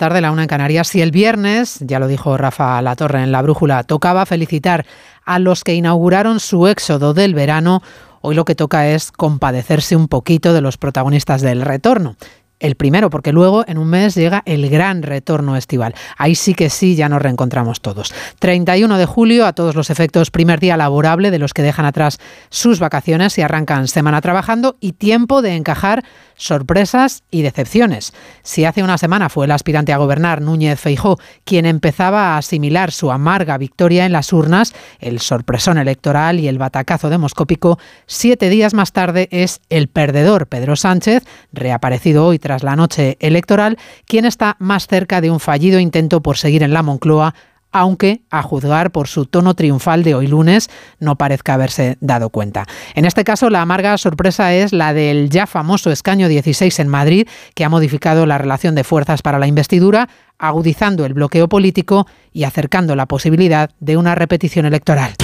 tarde la una en Canarias. Si el viernes, ya lo dijo Rafa Latorre en la brújula, tocaba felicitar a los que inauguraron su éxodo del verano, hoy lo que toca es compadecerse un poquito de los protagonistas del retorno el primero, porque luego en un mes llega el gran retorno estival. Ahí sí que sí, ya nos reencontramos todos. 31 de julio, a todos los efectos, primer día laborable de los que dejan atrás sus vacaciones y arrancan semana trabajando y tiempo de encajar sorpresas y decepciones. Si hace una semana fue el aspirante a gobernar, Núñez Feijó, quien empezaba a asimilar su amarga victoria en las urnas, el sorpresón electoral y el batacazo demoscópico, siete días más tarde es el perdedor, Pedro Sánchez, reaparecido hoy tras la noche electoral, quien está más cerca de un fallido intento por seguir en la Moncloa aunque, a juzgar por su tono triunfal de hoy lunes, no parezca haberse dado cuenta. En este caso, la amarga sorpresa es la del ya famoso escaño 16 en Madrid, que ha modificado la relación de fuerzas para la investidura, agudizando el bloqueo político y acercando la posibilidad de una repetición electoral.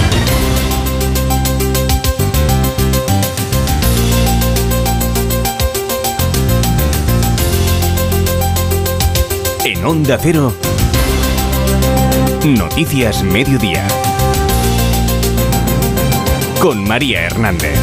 Onda Cero. Noticias Mediodía. Con María Hernández.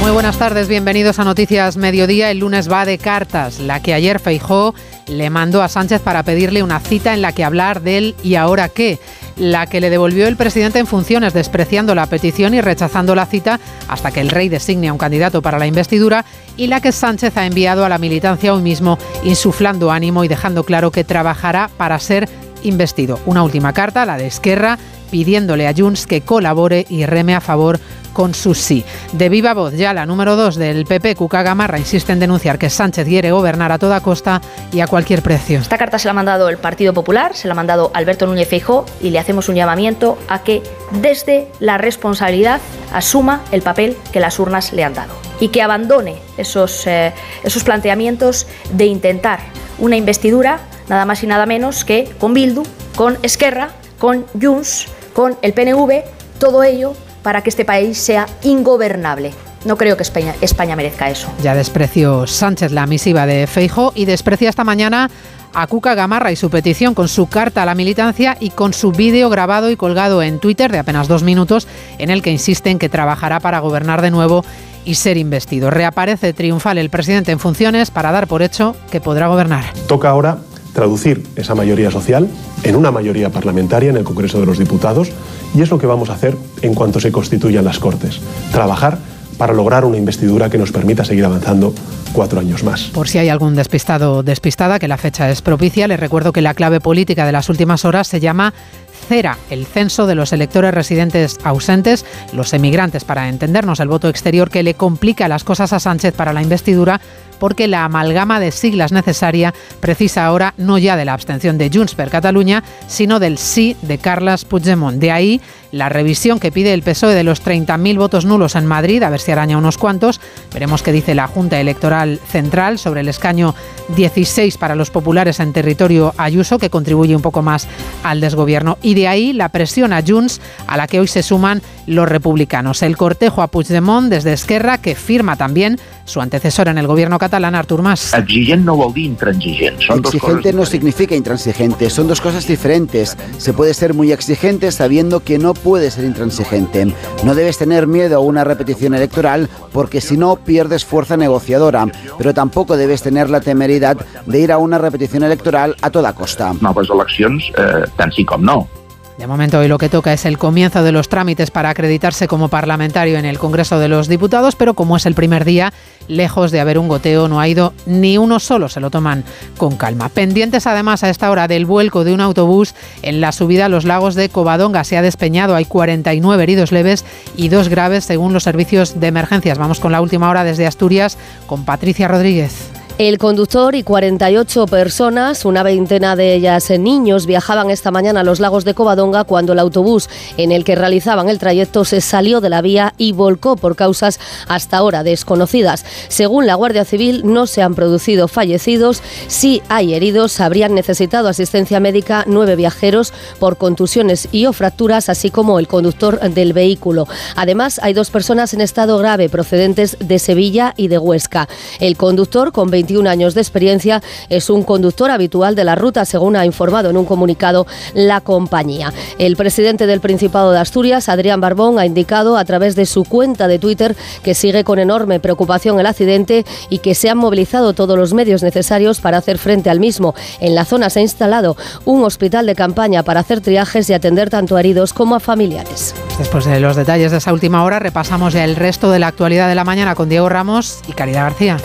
Muy buenas tardes, bienvenidos a Noticias Mediodía. El lunes va de cartas, la que ayer Feijó le mandó a Sánchez para pedirle una cita en la que hablar del y ahora qué la que le devolvió el presidente en funciones, despreciando la petición y rechazando la cita hasta que el rey designe a un candidato para la investidura, y la que Sánchez ha enviado a la militancia hoy mismo, insuflando ánimo y dejando claro que trabajará para ser investido. Una última carta, la de Esquerra, pidiéndole a Junts que colabore y reme a favor con su sí. De viva voz, ya la número dos del PP, Cuca Gamarra, insiste en denunciar que Sánchez quiere gobernar a toda costa y a cualquier precio. Esta carta se la ha mandado el Partido Popular, se la ha mandado Alberto Núñez Feijó y le hacemos un llamamiento a que desde la responsabilidad asuma el papel que las urnas le han dado y que abandone esos, eh, esos planteamientos de intentar una investidura nada más y nada menos que con Bildu, con Esquerra, con Junts, con el PNV, todo ello para que este país sea ingobernable. No creo que España, España merezca eso. Ya despreció Sánchez la misiva de Feijo y desprecia esta mañana a Cuca Gamarra y su petición con su carta a la militancia y con su vídeo grabado y colgado en Twitter de apenas dos minutos en el que insiste en que trabajará para gobernar de nuevo y ser investido. Reaparece triunfal el presidente en funciones para dar por hecho que podrá gobernar. Toca ahora traducir esa mayoría social en una mayoría parlamentaria en el Congreso de los Diputados y es lo que vamos a hacer en cuanto se constituyan las Cortes. Trabajar para lograr una investidura que nos permita seguir avanzando cuatro años más. Por si hay algún despistado o despistada, que la fecha es propicia, les recuerdo que la clave política de las últimas horas se llama CERA, el censo de los electores residentes ausentes, los emigrantes, para entendernos el voto exterior que le complica las cosas a Sánchez para la investidura porque la amalgama de siglas necesaria precisa ahora no ya de la abstención de Junts per Cataluña, sino del sí de Carles Puigdemont. De ahí la revisión que pide el PSOE de los 30.000 votos nulos en Madrid, a ver si araña unos cuantos. Veremos qué dice la Junta Electoral Central sobre el escaño 16 para los populares en territorio Ayuso, que contribuye un poco más al desgobierno. Y de ahí la presión a Junts, a la que hoy se suman los republicanos. El cortejo a Puigdemont desde Esquerra, que firma también su antecesor en el gobierno catalán, Artur Mas. Exigente no vol dir intransigent. exigente no significa intransigente, son dos cosas diferentes. Se puede ser muy exigente sabiendo que no puede ser intransigente. No debes tener miedo a una repetición electoral porque si no pierdes fuerza negociadora, pero tampoco debes tener la temeridad de ir a una repetición electoral a toda costa. Noves eleccions, eh, tant sí com no. De momento hoy lo que toca es el comienzo de los trámites para acreditarse como parlamentario en el Congreso de los Diputados, pero como es el primer día, lejos de haber un goteo, no ha ido ni uno solo, se lo toman con calma. Pendientes además a esta hora del vuelco de un autobús en la subida a los lagos de Covadonga, se ha despeñado, hay 49 heridos leves y dos graves según los servicios de emergencias. Vamos con la última hora desde Asturias con Patricia Rodríguez. El conductor y 48 personas, una veintena de ellas niños, viajaban esta mañana a los lagos de Covadonga cuando el autobús en el que realizaban el trayecto se salió de la vía y volcó por causas hasta ahora desconocidas. Según la Guardia Civil, no se han producido fallecidos. Si hay heridos, habrían necesitado asistencia médica nueve viajeros por contusiones y o fracturas, así como el conductor del vehículo. Además, hay dos personas en estado grave procedentes de Sevilla y de Huesca. El conductor con 20 21 años de experiencia, es un conductor habitual de la ruta, según ha informado en un comunicado la compañía. El presidente del Principado de Asturias, Adrián Barbón, ha indicado a través de su cuenta de Twitter que sigue con enorme preocupación el accidente y que se han movilizado todos los medios necesarios para hacer frente al mismo. En la zona se ha instalado un hospital de campaña para hacer triajes y atender tanto a heridos como a familiares. Después de los detalles de esa última hora, repasamos ya el resto de la actualidad de la mañana con Diego Ramos y Caridad García.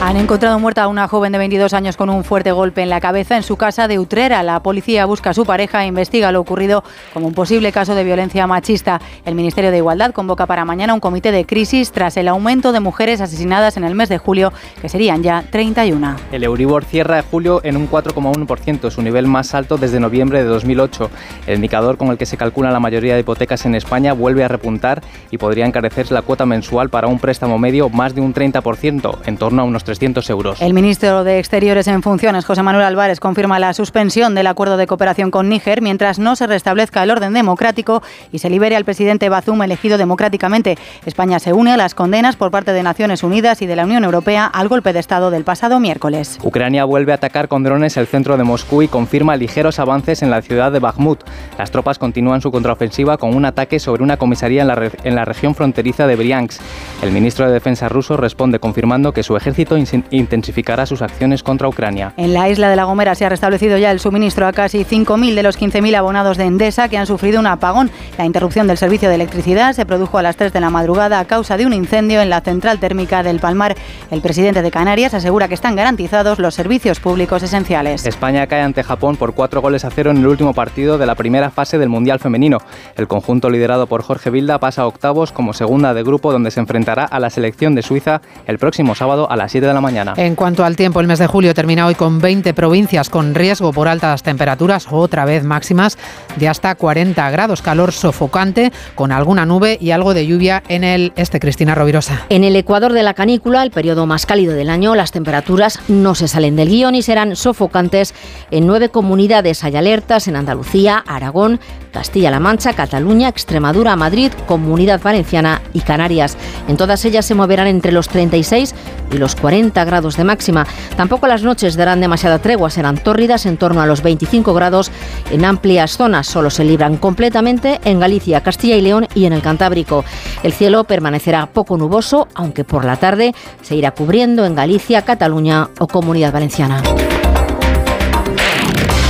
Han encontrado muerta a una joven de 22 años con un fuerte golpe en la cabeza en su casa de Utrera. La policía busca a su pareja e investiga lo ocurrido como un posible caso de violencia machista. El Ministerio de Igualdad convoca para mañana un comité de crisis tras el aumento de mujeres asesinadas en el mes de julio, que serían ya 31. El Euribor cierra julio en un 4,1%, su nivel más alto desde noviembre de 2008. El indicador con el que se calcula la mayoría de hipotecas en España vuelve a repuntar y podría encarecerse la cuota mensual para un préstamo medio más de un 30%, en torno a unos 300 euros. El ministro de Exteriores en funciones, José Manuel Álvarez, confirma la suspensión del acuerdo de cooperación con Níger mientras no se restablezca el orden democrático y se libere al presidente Bazum elegido democráticamente. España se une a las condenas por parte de Naciones Unidas y de la Unión Europea al golpe de Estado del pasado miércoles. Ucrania vuelve a atacar con drones el centro de Moscú y confirma ligeros avances en la ciudad de Bakhmut. Las tropas continúan su contraofensiva con un ataque sobre una comisaría en la, en la región fronteriza de Briansk. El ministro de Defensa ruso responde confirmando que su ejército intensificará sus acciones contra Ucrania. En la isla de La Gomera se ha restablecido ya el suministro a casi 5.000 de los 15.000 abonados de Endesa que han sufrido un apagón. La interrupción del servicio de electricidad se produjo a las 3 de la madrugada a causa de un incendio en la central térmica del Palmar. El presidente de Canarias asegura que están garantizados los servicios públicos esenciales. España cae ante Japón por cuatro goles a cero en el último partido de la primera fase del Mundial Femenino. El conjunto liderado por Jorge Vilda pasa a octavos como segunda de grupo donde se enfrentará a la selección de Suiza el próximo sábado a las 7 de la mañana. En cuanto al tiempo, el mes de julio termina hoy con 20 provincias con riesgo por altas temperaturas, otra vez máximas de hasta 40 grados, calor sofocante con alguna nube y algo de lluvia en el este. Cristina Rovirosa. En el ecuador de la canícula, el periodo más cálido del año, las temperaturas no se salen del guion y serán sofocantes en nueve comunidades. Hay alertas en Andalucía, Aragón, Castilla-La Mancha, Cataluña, Extremadura, Madrid, Comunidad Valenciana y Canarias. En todas ellas se moverán entre los 36 y los 40 grados de máxima. Tampoco las noches darán demasiada tregua, serán tórridas en torno a los 25 grados en amplias zonas. Solo se libran completamente en Galicia, Castilla y León y en el Cantábrico. El cielo permanecerá poco nuboso, aunque por la tarde se irá cubriendo en Galicia, Cataluña o Comunidad Valenciana.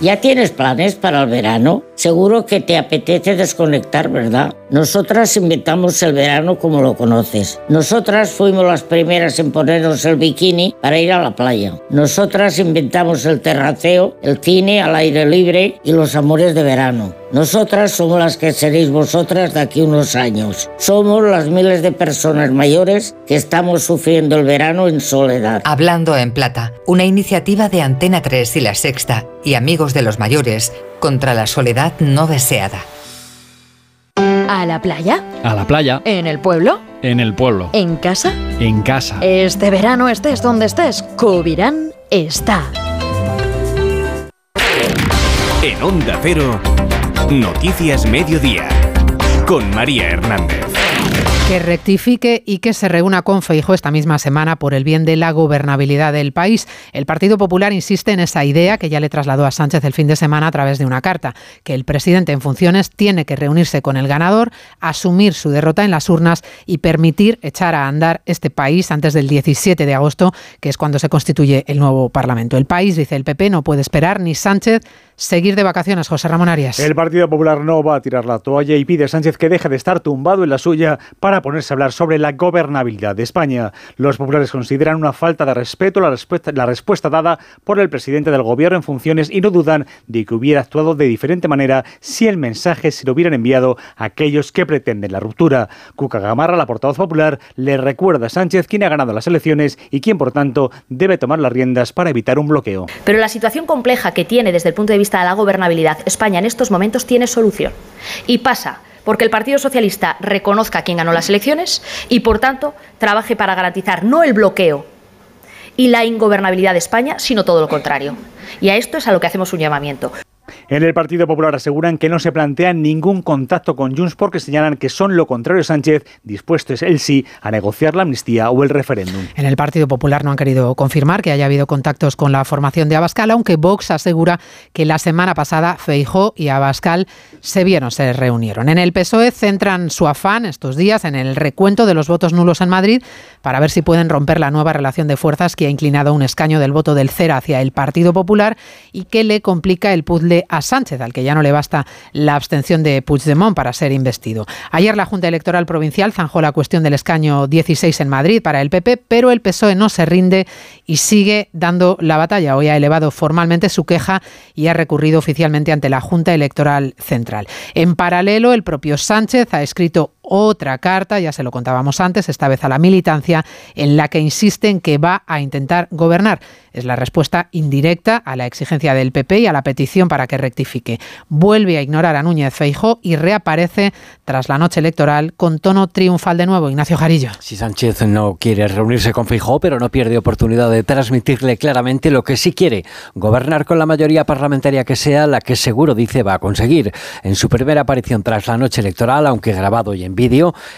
¿Ya tienes planes para el verano? Seguro que te apetece desconectar, ¿verdad? Nosotras inventamos el verano como lo conoces. Nosotras fuimos las primeras en ponernos el bikini para ir a la playa. Nosotras inventamos el terraceo, el cine al aire libre y los amores de verano. Nosotras somos las que seréis vosotras de aquí unos años. Somos las miles de personas mayores que estamos sufriendo el verano en soledad. Hablando en Plata, una iniciativa de Antena 3 y La Sexta y Amigos de los Mayores contra la soledad no deseada. ¿A la playa? A la playa. ¿En el pueblo? En el pueblo. ¿En casa? En casa. Este verano estés donde estés, Cubirán está. En Onda Cero, Noticias Mediodía, con María Hernández. Que rectifique y que se reúna con Feijo esta misma semana por el bien de la gobernabilidad del país. El Partido Popular insiste en esa idea que ya le trasladó a Sánchez el fin de semana a través de una carta, que el presidente en funciones tiene que reunirse con el ganador, asumir su derrota en las urnas y permitir echar a andar este país antes del 17 de agosto, que es cuando se constituye el nuevo Parlamento. El país, dice el PP, no puede esperar ni Sánchez seguir de vacaciones. José Ramón Arias. El Partido Popular no va a tirar la toalla y pide a Sánchez que deje de estar tumbado en la suya para ponerse a hablar sobre la gobernabilidad de España. Los populares consideran una falta de respeto la respuesta, dada por el presidente del gobierno en funciones y no dudan de que hubiera actuado de diferente manera si el mensaje se lo hubieran enviado a aquellos que pretenden la ruptura. Cuca Gamarra, la portavoz popular, le recuerda a Sánchez quién ha ganado las elecciones y quién, por tanto, debe tomar las riendas para evitar un bloqueo. Pero la situación compleja que tiene desde el punto de vista de la gobernabilidad España en estos momentos tiene solución. Y pasa porque el Partido Socialista reconozca a quien ganó las elecciones y, por tanto, trabaje para garantizar no el bloqueo y la ingobernabilidad de España, sino todo lo contrario. Y a esto es a lo que hacemos un llamamiento. En el Partido Popular aseguran que no se plantean ningún contacto con Junts porque señalan que son lo contrario Sánchez, dispuestos él sí a negociar la amnistía o el referéndum. En el Partido Popular no han querido confirmar que haya habido contactos con la formación de Abascal, aunque Vox asegura que la semana pasada Feijó y Abascal se vieron, se reunieron. En el PSOE centran su afán estos días en el recuento de los votos nulos en Madrid para ver si pueden romper la nueva relación de fuerzas que ha inclinado un escaño del voto del CERA hacia el Partido Popular y que le complica el puzzle a Sánchez, al que ya no le basta la abstención de Puigdemont para ser investido. Ayer la Junta Electoral Provincial zanjó la cuestión del escaño 16 en Madrid para el PP, pero el PSOE no se rinde y sigue dando la batalla. Hoy ha elevado formalmente su queja y ha recurrido oficialmente ante la Junta Electoral Central. En paralelo, el propio Sánchez ha escrito otra carta, ya se lo contábamos antes, esta vez a la militancia, en la que insiste en que va a intentar gobernar. Es la respuesta indirecta a la exigencia del PP y a la petición para que rectifique. Vuelve a ignorar a Núñez Feijo y reaparece tras la noche electoral con tono triunfal de nuevo. Ignacio Jarillo. Si Sánchez no quiere reunirse con Feijo, pero no pierde oportunidad de transmitirle claramente lo que sí quiere, gobernar con la mayoría parlamentaria que sea, la que seguro dice va a conseguir. En su primera aparición tras la noche electoral, aunque grabado y en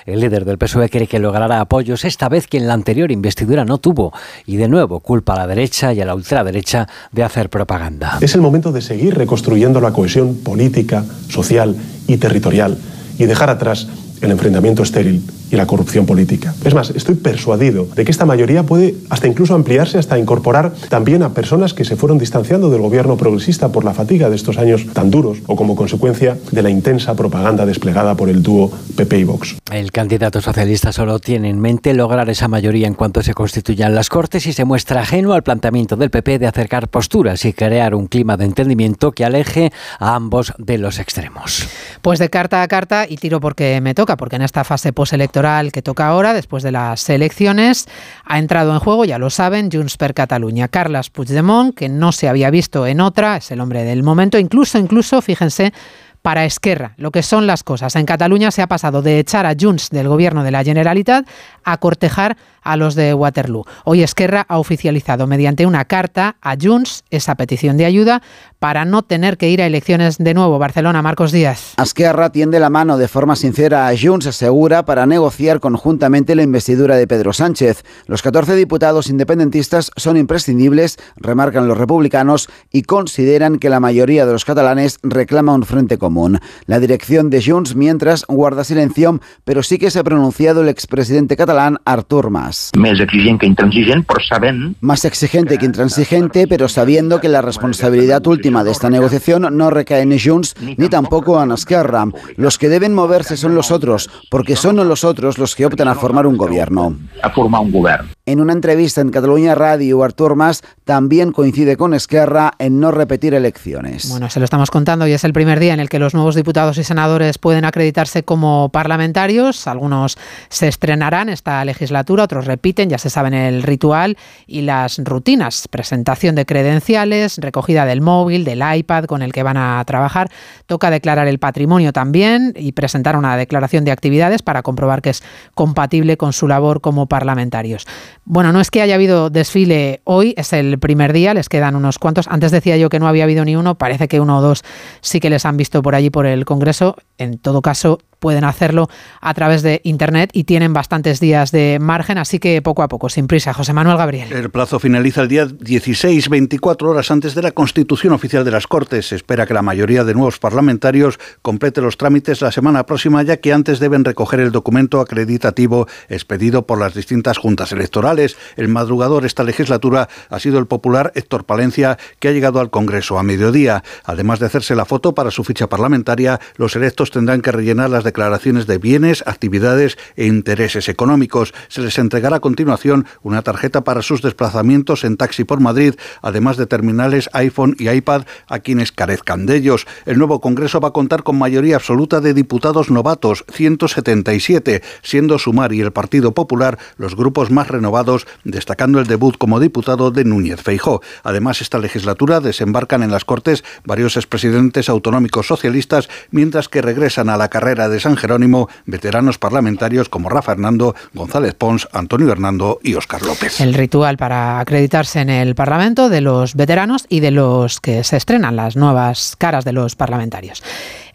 el líder del PSOE cree que logrará apoyos esta vez que en la anterior investidura no tuvo y de nuevo culpa a la derecha y a la ultraderecha de hacer propaganda. Es el momento de seguir reconstruyendo la cohesión política, social y territorial y dejar atrás el enfrentamiento estéril y la corrupción política. Es más, estoy persuadido de que esta mayoría puede hasta incluso ampliarse hasta incorporar también a personas que se fueron distanciando del gobierno progresista por la fatiga de estos años tan duros o como consecuencia de la intensa propaganda desplegada por el dúo PP y Vox. El candidato socialista solo tiene en mente lograr esa mayoría en cuanto se constituyan las Cortes y se muestra ajeno al planteamiento del PP de acercar posturas y crear un clima de entendimiento que aleje a ambos de los extremos. Pues de carta a carta y tiro porque me toca, porque en esta fase postelectoral que toca ahora, después de las elecciones, ha entrado en juego, ya lo saben, Junts per Catalunya. Carles Puigdemont, que no se había visto en otra, es el hombre del momento, incluso, incluso, fíjense, para Esquerra, lo que son las cosas. En Cataluña se ha pasado de echar a Junts del gobierno de la Generalitat a cortejar a los de Waterloo. Hoy Esquerra ha oficializado mediante una carta a Junts esa petición de ayuda para no tener que ir a elecciones de nuevo. Barcelona, Marcos Díaz. Esquerra tiende la mano de forma sincera a Junts, asegura, para negociar conjuntamente la investidura de Pedro Sánchez. Los 14 diputados independentistas son imprescindibles, remarcan los republicanos, y consideran que la mayoría de los catalanes reclama un frente común. La dirección de Junts, mientras, guarda silencio, pero sí que se ha pronunciado el expresidente catalán Artur Mas. Más exigente que intransigente, pero saben... Más exigente que intransigente, pero sabiendo que la responsabilidad última de esta negociación no recae en Junts ni tampoco en Esquerra. Los que deben moverse son los otros, porque son los otros los que optan a formar un gobierno. A formar un gobierno. En una entrevista en Cataluña Radio, Artur Mas también coincide con Esquerra en no repetir elecciones. Bueno, se lo estamos contando y es el primer día en el que los nuevos diputados y senadores pueden acreditarse como parlamentarios. Algunos se estrenarán esta legislatura, otros repiten, ya se saben el ritual y las rutinas. Presentación de credenciales, recogida del móvil, del iPad con el que van a trabajar. Toca declarar el patrimonio también y presentar una declaración de actividades para comprobar que es compatible con su labor como parlamentarios. Bueno, no es que haya habido desfile hoy, es el primer día, les quedan unos cuantos. Antes decía yo que no había habido ni uno, parece que uno o dos sí que les han visto por allí por el Congreso. En todo caso, pueden hacerlo a través de Internet y tienen bastantes días de margen, así que poco a poco, sin prisa. José Manuel Gabriel. El plazo finaliza el día 16, 24 horas antes de la constitución oficial de las Cortes. Se espera que la mayoría de nuevos parlamentarios complete los trámites la semana próxima, ya que antes deben recoger el documento acreditativo expedido por las distintas juntas electorales. El madrugador esta legislatura ha sido el popular Héctor Palencia, que ha llegado al Congreso a mediodía. Además de hacerse la foto para su ficha parlamentaria, los electos tendrán que rellenar las declaraciones de bienes, actividades e intereses económicos. Se les entregará a continuación una tarjeta para sus desplazamientos en taxi por Madrid, además de terminales iPhone y iPad a quienes carezcan de ellos. El nuevo Congreso va a contar con mayoría absoluta de diputados novatos, 177, siendo Sumar y el Partido Popular los grupos más renovados destacando el debut como diputado de Núñez Feijó. Además, esta legislatura desembarcan en las Cortes varios expresidentes autonómicos socialistas, mientras que regresan a la carrera de San Jerónimo veteranos parlamentarios como Rafa Hernando, González Pons, Antonio Hernando y Óscar López. El ritual para acreditarse en el Parlamento de los veteranos y de los que se estrenan las nuevas caras de los parlamentarios.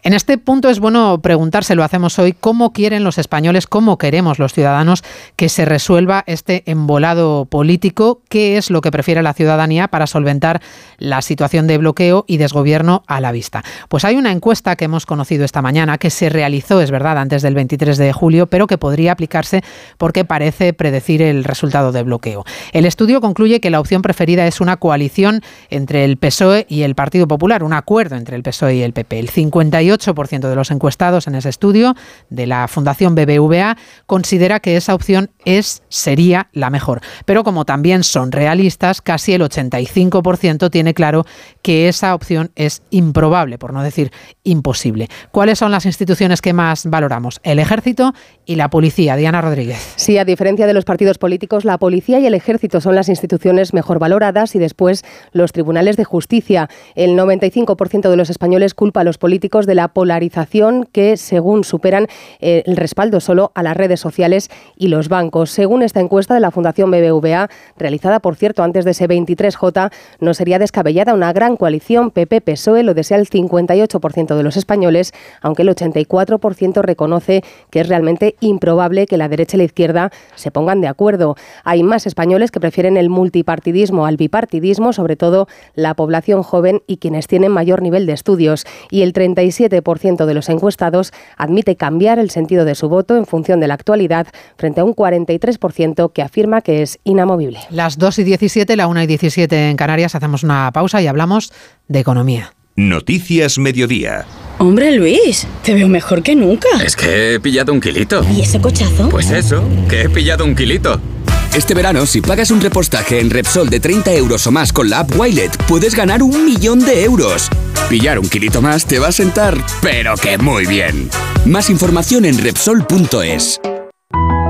En este punto es bueno preguntarse, lo hacemos hoy, cómo quieren los españoles, cómo queremos los ciudadanos que se resuelva este embolado político, qué es lo que prefiere la ciudadanía para solventar la situación de bloqueo y desgobierno a la vista. Pues hay una encuesta que hemos conocido esta mañana que se realizó, es verdad, antes del 23 de julio, pero que podría aplicarse porque parece predecir el resultado de bloqueo. El estudio concluye que la opción preferida es una coalición entre el PSOE y el Partido Popular, un acuerdo entre el PSOE y el PP. El 58 8% de los encuestados en ese estudio de la Fundación BBVA considera que esa opción es sería la mejor. Pero como también son realistas, casi el 85% tiene claro que esa opción es improbable, por no decir imposible. ¿Cuáles son las instituciones que más valoramos? El ejército y la policía. Diana Rodríguez. Sí, a diferencia de los partidos políticos, la policía y el ejército son las instituciones mejor valoradas y después los tribunales de justicia. El 95% de los españoles culpa a los políticos de la polarización que, según superan eh, el respaldo solo a las redes sociales y los bancos. Según esta encuesta de la Fundación BBVA, realizada por cierto antes de ese 23J, no sería descabellada una gran coalición PP-PSOE, lo desea el 58% de los españoles, aunque el 84% reconoce que es realmente improbable que la derecha y la izquierda se pongan de acuerdo. Hay más españoles que prefieren el multipartidismo al bipartidismo, sobre todo la población joven y quienes tienen mayor nivel de estudios. Y el 37% de los encuestados admite cambiar el sentido de su voto en función de la actualidad, frente a un 43% que afirma que es inamovible. Las 2 y 17, la 1 y 17 en Canarias, hacemos una pausa y hablamos de economía. Noticias Mediodía. Hombre Luis, te veo mejor que nunca. Es que he pillado un kilito. ¿Y ese cochazo? Pues eso, que he pillado un kilito. Este verano, si pagas un repostaje en Repsol de 30 euros o más con la app Wilet, puedes ganar un millón de euros. Pillar un kilito más te va a sentar, pero que muy bien. Más información en Repsol.es.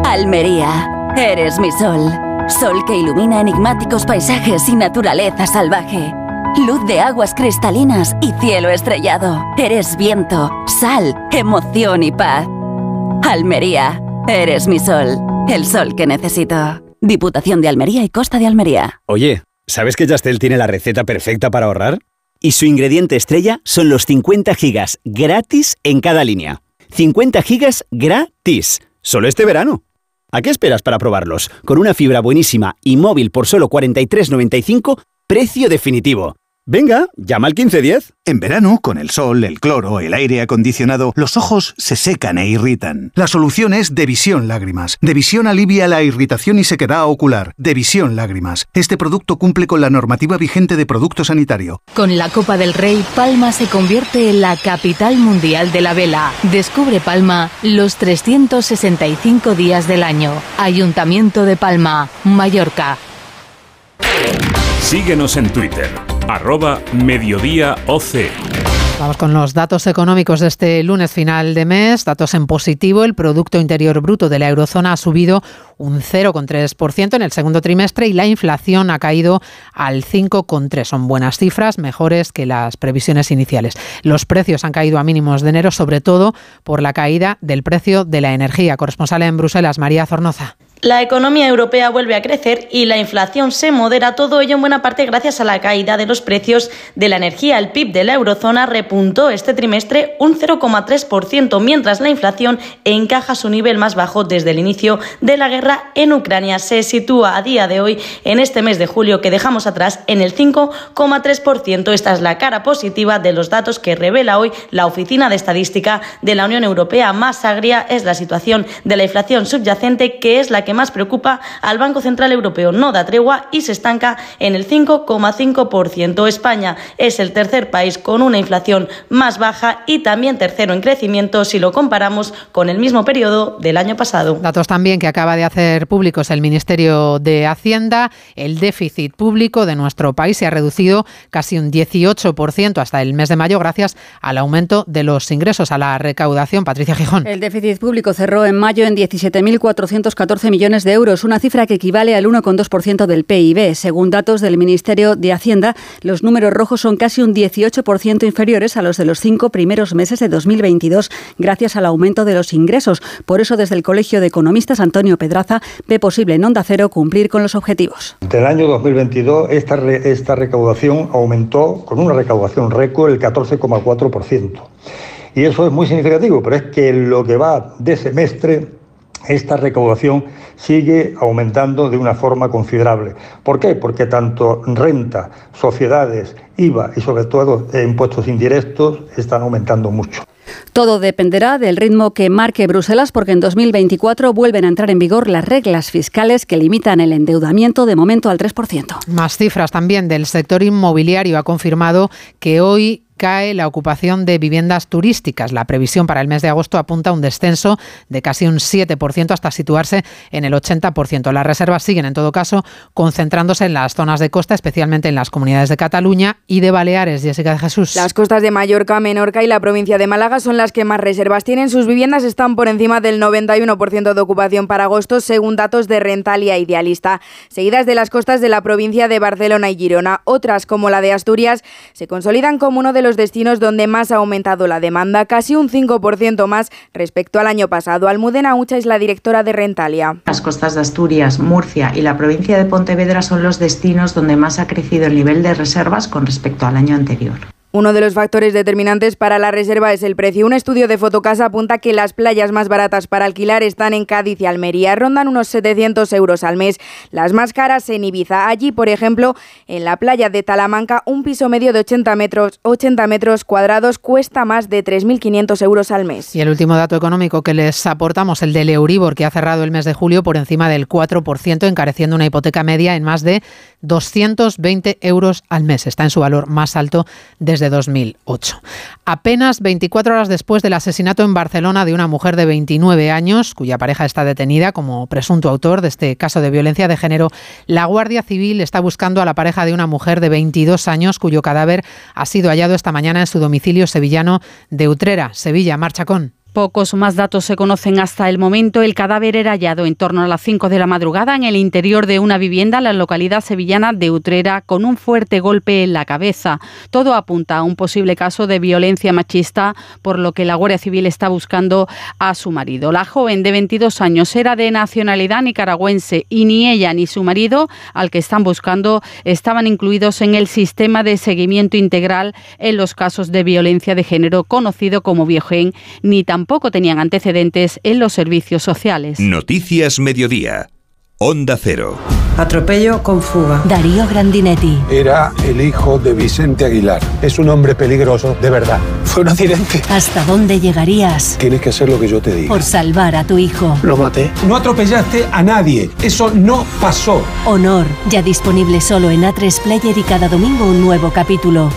Almería, eres mi sol. Sol que ilumina enigmáticos paisajes y naturaleza salvaje. Luz de aguas cristalinas y cielo estrellado. Eres viento, sal, emoción y paz. Almería, eres mi sol. El sol que necesito. Diputación de Almería y Costa de Almería. Oye, ¿sabes que Yastel tiene la receta perfecta para ahorrar? Y su ingrediente estrella son los 50 gigas gratis en cada línea. 50 gigas gratis. Solo este verano. ¿A qué esperas para probarlos? Con una fibra buenísima y móvil por solo 43,95, precio definitivo. Venga, llama al 1510. En verano, con el sol, el cloro, el aire acondicionado, los ojos se secan e irritan. La solución es Devisión Lágrimas. Devisión alivia la irritación y sequedad ocular. Devisión Lágrimas. Este producto cumple con la normativa vigente de producto sanitario. Con la Copa del Rey, Palma se convierte en la capital mundial de la vela. Descubre Palma los 365 días del año. Ayuntamiento de Palma, Mallorca. Síguenos en Twitter, arroba mediodíaoc. Vamos con los datos económicos de este lunes final de mes. Datos en positivo. El Producto Interior Bruto de la eurozona ha subido un 0,3% en el segundo trimestre y la inflación ha caído al 5,3%. Son buenas cifras, mejores que las previsiones iniciales. Los precios han caído a mínimos de enero, sobre todo por la caída del precio de la energía. Corresponsal en Bruselas, María Zornoza. La economía europea vuelve a crecer y la inflación se modera, todo ello en buena parte gracias a la caída de los precios de la energía. El PIB de la eurozona repuntó este trimestre un 0,3%, mientras la inflación encaja su nivel más bajo desde el inicio de la guerra en Ucrania. Se sitúa a día de hoy, en este mes de julio que dejamos atrás, en el 5,3%. Esta es la cara positiva de los datos que revela hoy la Oficina de Estadística de la Unión Europea. Más agria es la situación de la inflación subyacente, que es la que más preocupa al Banco Central Europeo. No da tregua y se estanca en el 5,5%. España es el tercer país con una inflación más baja y también tercero en crecimiento si lo comparamos con el mismo periodo del año pasado. Datos también que acaba de hacer públicos el Ministerio de Hacienda. El déficit público de nuestro país se ha reducido casi un 18% hasta el mes de mayo gracias al aumento de los ingresos, a la recaudación. Patricia Gijón. El déficit público cerró en mayo en 17.414 millones millones de euros, una cifra que equivale al 1,2% del PIB. Según datos del Ministerio de Hacienda, los números rojos son casi un 18% inferiores a los de los cinco primeros meses de 2022, gracias al aumento de los ingresos. Por eso, desde el Colegio de Economistas, Antonio Pedraza ve posible en Onda Cero cumplir con los objetivos. Del año 2022, esta, esta recaudación aumentó con una recaudación récord el 14,4%. Y eso es muy significativo, pero es que lo que va de semestre, esta recaudación sigue aumentando de una forma considerable. ¿Por qué? Porque tanto renta, sociedades, IVA y sobre todo impuestos indirectos están aumentando mucho. Todo dependerá del ritmo que marque Bruselas porque en 2024 vuelven a entrar en vigor las reglas fiscales que limitan el endeudamiento de momento al 3%. Más cifras también del sector inmobiliario ha confirmado que hoy cae la ocupación de viviendas turísticas. La previsión para el mes de agosto apunta a un descenso de casi un 7% hasta situarse en el 80%. Las reservas siguen, en todo caso, concentrándose en las zonas de costa, especialmente en las comunidades de Cataluña y de Baleares. Jessica de Jesús. Las costas de Mallorca, Menorca y la provincia de Málaga son las que más reservas tienen. Sus viviendas están por encima del 91% de ocupación para agosto, según datos de Rentalia Idealista. Seguidas de las costas de la provincia de Barcelona y Girona. Otras, como la de Asturias, se consolidan como uno de los destinos donde más ha aumentado la demanda, casi un 5% más respecto al año pasado. Almudena Ucha es la directora de Rentalia. Las costas de Asturias, Murcia y la provincia de Pontevedra son los destinos donde más ha crecido el nivel de reservas con respecto al año anterior. Uno de los factores determinantes para la reserva es el precio. Un estudio de Fotocasa apunta que las playas más baratas para alquilar están en Cádiz y Almería. Rondan unos 700 euros al mes. Las más caras en Ibiza. Allí, por ejemplo, en la playa de Talamanca, un piso medio de 80 metros, 80 metros cuadrados cuesta más de 3.500 euros al mes. Y el último dato económico que les aportamos, el del Euribor, que ha cerrado el mes de julio por encima del 4%, encareciendo una hipoteca media en más de 220 euros al mes. Está en su valor más alto desde 2008. Apenas 24 horas después del asesinato en Barcelona de una mujer de 29 años, cuya pareja está detenida como presunto autor de este caso de violencia de género, la Guardia Civil está buscando a la pareja de una mujer de 22 años cuyo cadáver ha sido hallado esta mañana en su domicilio sevillano de Utrera, Sevilla. Marcha con. Pocos más datos se conocen hasta el momento. El cadáver era hallado en torno a las 5 de la madrugada en el interior de una vivienda en la localidad sevillana de Utrera con un fuerte golpe en la cabeza. Todo apunta a un posible caso de violencia machista, por lo que la Guardia Civil está buscando a su marido. La joven de 22 años era de nacionalidad nicaragüense y ni ella ni su marido, al que están buscando, estaban incluidos en el sistema de seguimiento integral en los casos de violencia de género conocido como Biogen, ni tampoco tampoco tenían antecedentes en los servicios sociales. Noticias Mediodía. Onda Cero. Atropello con fuga. Darío Grandinetti. Era el hijo de Vicente Aguilar. Es un hombre peligroso, de verdad. Fue un accidente. ¿Hasta dónde llegarías? Tienes que hacer lo que yo te diga. Por salvar a tu hijo. Lo maté. No atropellaste a nadie. Eso no pasó. Honor. Ya disponible solo en A3 Player y cada domingo un nuevo capítulo.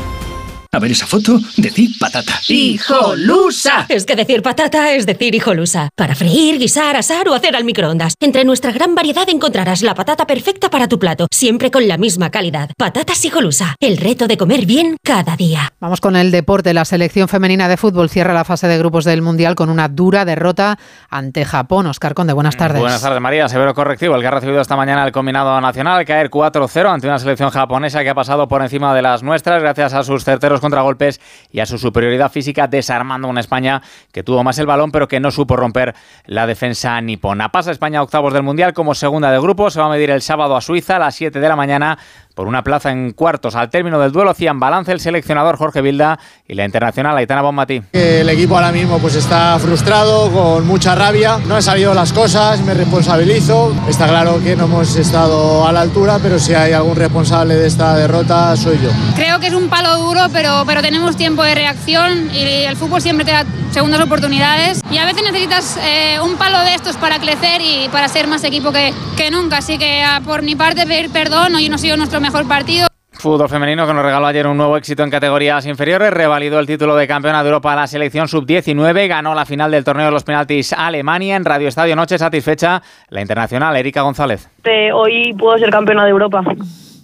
A ver esa foto, decir patata. ¡Hijolusa! Es que decir patata es decir hijolusa. Para freír, guisar, asar o hacer al microondas. Entre nuestra gran variedad encontrarás la patata perfecta para tu plato, siempre con la misma calidad. Patatas hijolusa. El reto de comer bien cada día. Vamos con el deporte. La selección femenina de fútbol cierra la fase de grupos del Mundial con una dura derrota ante Japón. Oscar Conde, buenas tardes. Buenas tardes, María. Severo correctivo el que ha recibido esta mañana el combinado nacional. Caer 4-0 ante una selección japonesa que ha pasado por encima de las nuestras gracias a sus certeros contragolpes y a su superioridad física, desarmando una España que tuvo más el balón, pero que no supo romper la defensa nipona. Pasa España a octavos del Mundial como segunda de grupo. Se va a medir el sábado a Suiza a las 7 de la mañana por una plaza en cuartos. Al término del duelo hacían balance el seleccionador Jorge Vilda y la internacional Aitana Bonmatí. El equipo ahora mismo pues está frustrado, con mucha rabia. No han salido las cosas, me responsabilizo. Está claro que no hemos estado a la altura, pero si hay algún responsable de esta derrota soy yo. Creo que es un palo duro, pero, pero tenemos tiempo de reacción y el fútbol siempre te da segundas oportunidades y a veces necesitas eh, un palo de estos para crecer y para ser más equipo que, que nunca. Así que ah, por mi parte pedir perdón, hoy no ha sido nuestro mejor partido. Fútbol femenino que nos regaló ayer un nuevo éxito en categorías inferiores, revalidó el título de campeona de Europa a la selección sub-19, ganó la final del torneo de los penaltis a Alemania en Radio Estadio Noche, satisfecha la internacional Erika González. Hoy puedo ser campeona de Europa,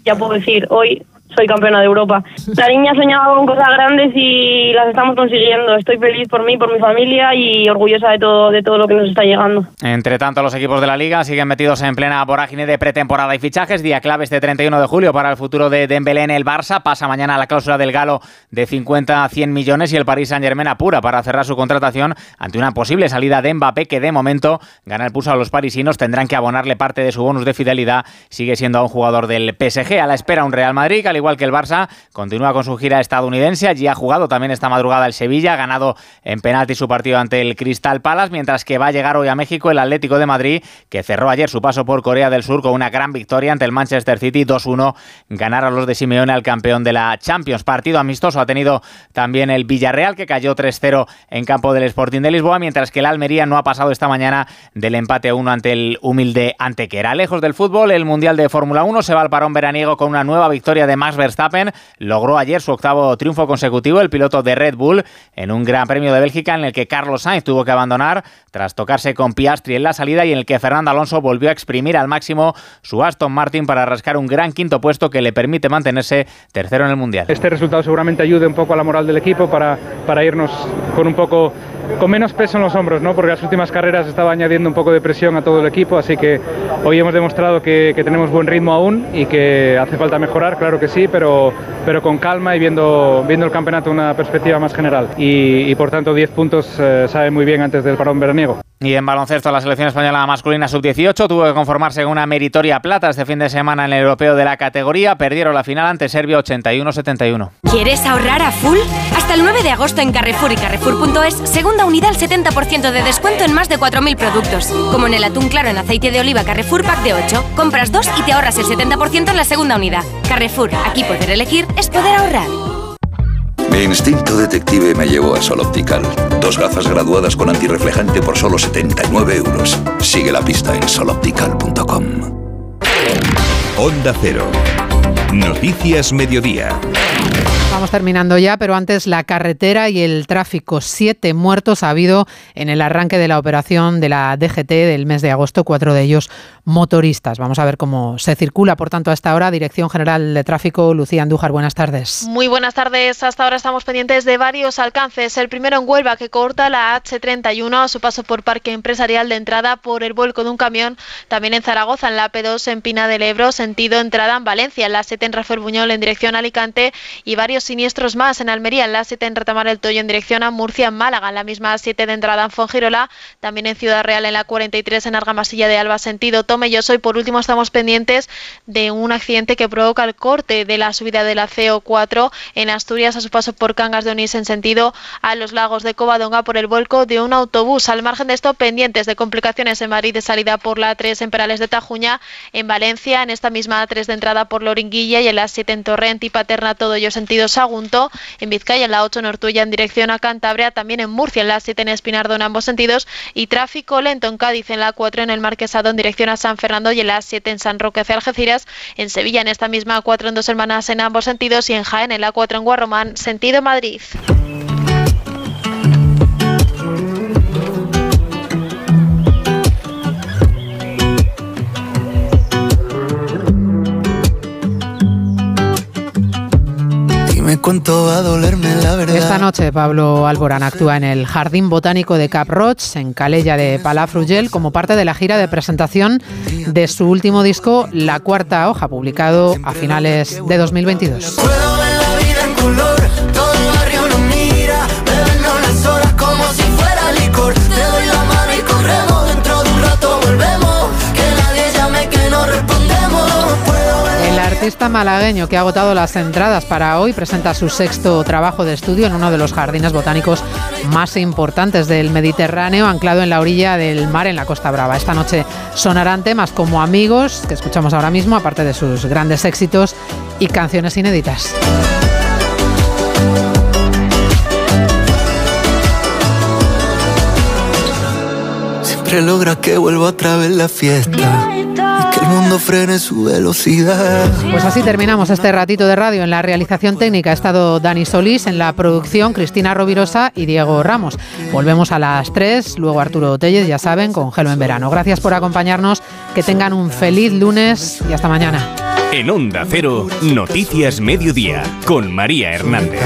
ya puedo decir, hoy soy campeona de Europa. La niña soñaba con cosas grandes y las estamos consiguiendo. Estoy feliz por mí, por mi familia y orgullosa de todo, de todo lo que nos está llegando. Entre tanto, los equipos de la Liga siguen metidos en plena vorágine de pretemporada y fichajes. Día clave este 31 de julio para el futuro de Dembélé en el Barça. Pasa mañana la cláusula del Galo de 50 a 100 millones y el Paris Saint-Germain apura para cerrar su contratación ante una posible salida de Mbappé que de momento gana el pulso a los parisinos. Tendrán que abonarle parte de su bonus de fidelidad. Sigue siendo un jugador del PSG. A la espera un Real Madrid, al igual que el Barça, continúa con su gira estadounidense. Allí ha jugado también esta madrugada el Sevilla, ha ganado en penalti su partido ante el Crystal Palace, mientras que va a llegar hoy a México el Atlético de Madrid, que cerró ayer su paso por Corea del Sur con una gran victoria ante el Manchester City 2-1, ganar a los de Simeone al campeón de la Champions. Partido amistoso ha tenido también el Villarreal, que cayó 3-0 en campo del Sporting de Lisboa, mientras que el Almería no ha pasado esta mañana del empate a 1 ante el humilde Antequera. Lejos del fútbol, el Mundial de Fórmula 1 se va al parón veraniego con una nueva victoria de Verstappen. Logró ayer su octavo triunfo consecutivo el piloto de Red Bull en un Gran Premio de Bélgica en el que Carlos Sainz tuvo que abandonar tras tocarse con Piastri en la salida y en el que Fernando Alonso volvió a exprimir al máximo su Aston Martin para rascar un gran quinto puesto que le permite mantenerse tercero en el Mundial. Este resultado seguramente ayude un poco a la moral del equipo para, para irnos con un poco con menos peso en los hombros, ¿no? porque las últimas carreras estaba añadiendo un poco de presión a todo el equipo, así que hoy hemos demostrado que, tenemos buen ritmo aún y que hace falta mejorar, claro que sí, pero, pero con calma y viendo, viendo el campeonato una perspectiva más general. Y, y por tanto 10 puntos eh, sabe muy bien antes del parón veraniego. Y en baloncesto, la selección española masculina sub-18 tuvo que conformarse con una meritoria plata este fin de semana en el europeo de la categoría. Perdieron la final ante Serbia 81-71. ¿Quieres ahorrar a full? Hasta el 9 de agosto en Carrefour y Carrefour.es, segunda unidad al 70% de descuento en más de 4.000 productos. Como en el atún claro en aceite de oliva Carrefour Pack de 8. Compras dos y te ahorras el 70% en la segunda unidad. Carrefour, aquí poder elegir es poder ahorrar. Mi instinto detective me llevó a Sol Optical. Dos gafas graduadas con antirreflejante por solo 79 euros. Sigue la pista en soloptical.com. Onda Cero. Noticias Mediodía. Vamos terminando ya, pero antes la carretera y el tráfico. Siete muertos ha habido en el arranque de la operación de la DGT del mes de agosto, cuatro de ellos motoristas. Vamos a ver cómo se circula, por tanto, hasta ahora. Dirección General de Tráfico, Lucía Andújar, buenas tardes. Muy buenas tardes. Hasta ahora estamos pendientes de varios alcances. El primero en Huelva, que corta la H31 a su paso por Parque Empresarial de entrada por el vuelco de un camión. También en Zaragoza, en la P2 en Pina del Ebro, sentido entrada en Valencia, en la 7 en Rafael Buñol en dirección a Alicante y varios siniestros más en Almería, en la 7 en Retamar el Toyo en dirección a Murcia, en Málaga, en la misma 7 de entrada en Fongirola, también en Ciudad Real en la 43 en Argamasilla de Alba sentido. Tomelloso y por último estamos pendientes de un accidente que provoca el corte de la subida de la CO4 en Asturias a su paso por Cangas de Onís en sentido a los lagos de Covadonga por el vuelco de un autobús. Al margen de esto, pendientes de complicaciones en Madrid de salida por la 3 en Perales de Tajuña, en Valencia, en esta misma 3 de entrada por Loringuilla y en la 7 en Torrent y Paterna, todo ello sentido Sagunto, en Vizcaya en la 8 Nortuya en dirección a Cantabria, también en Murcia en la 7 en Espinardo en ambos sentidos y tráfico lento en Cádiz en la 4 en el Marquesado en dirección a San Fernando y en la 7 en San Roque hacia Algeciras, en Sevilla en esta misma 4 en Dos Hermanas en ambos sentidos y en Jaén en la 4 en Guarromán, sentido Madrid. Cuánto va a dolerme la. Esta noche Pablo Alborán actúa en el Jardín Botánico de Cap Roig, en Calella de Palafrugell, como parte de la gira de presentación de su último disco, La Cuarta Hoja, publicado a finales de 2022. Artista malagueño que ha agotado las entradas para hoy presenta su sexto trabajo de estudio en uno de los jardines botánicos más importantes del Mediterráneo, anclado en la orilla del mar en la Costa Brava. Esta noche sonarán temas como Amigos, que escuchamos ahora mismo, aparte de sus grandes éxitos y canciones inéditas. Siempre logra que vuelva otra vez la fiesta el mundo frene su velocidad. Pues así terminamos este ratito de radio. En la realización técnica ha estado Dani Solís, en la producción Cristina Rovirosa y Diego Ramos. Volvemos a las 3, luego Arturo Tellez, ya saben, con Gelo en verano. Gracias por acompañarnos, que tengan un feliz lunes y hasta mañana. En Onda Cero, Noticias Mediodía, con María Hernández.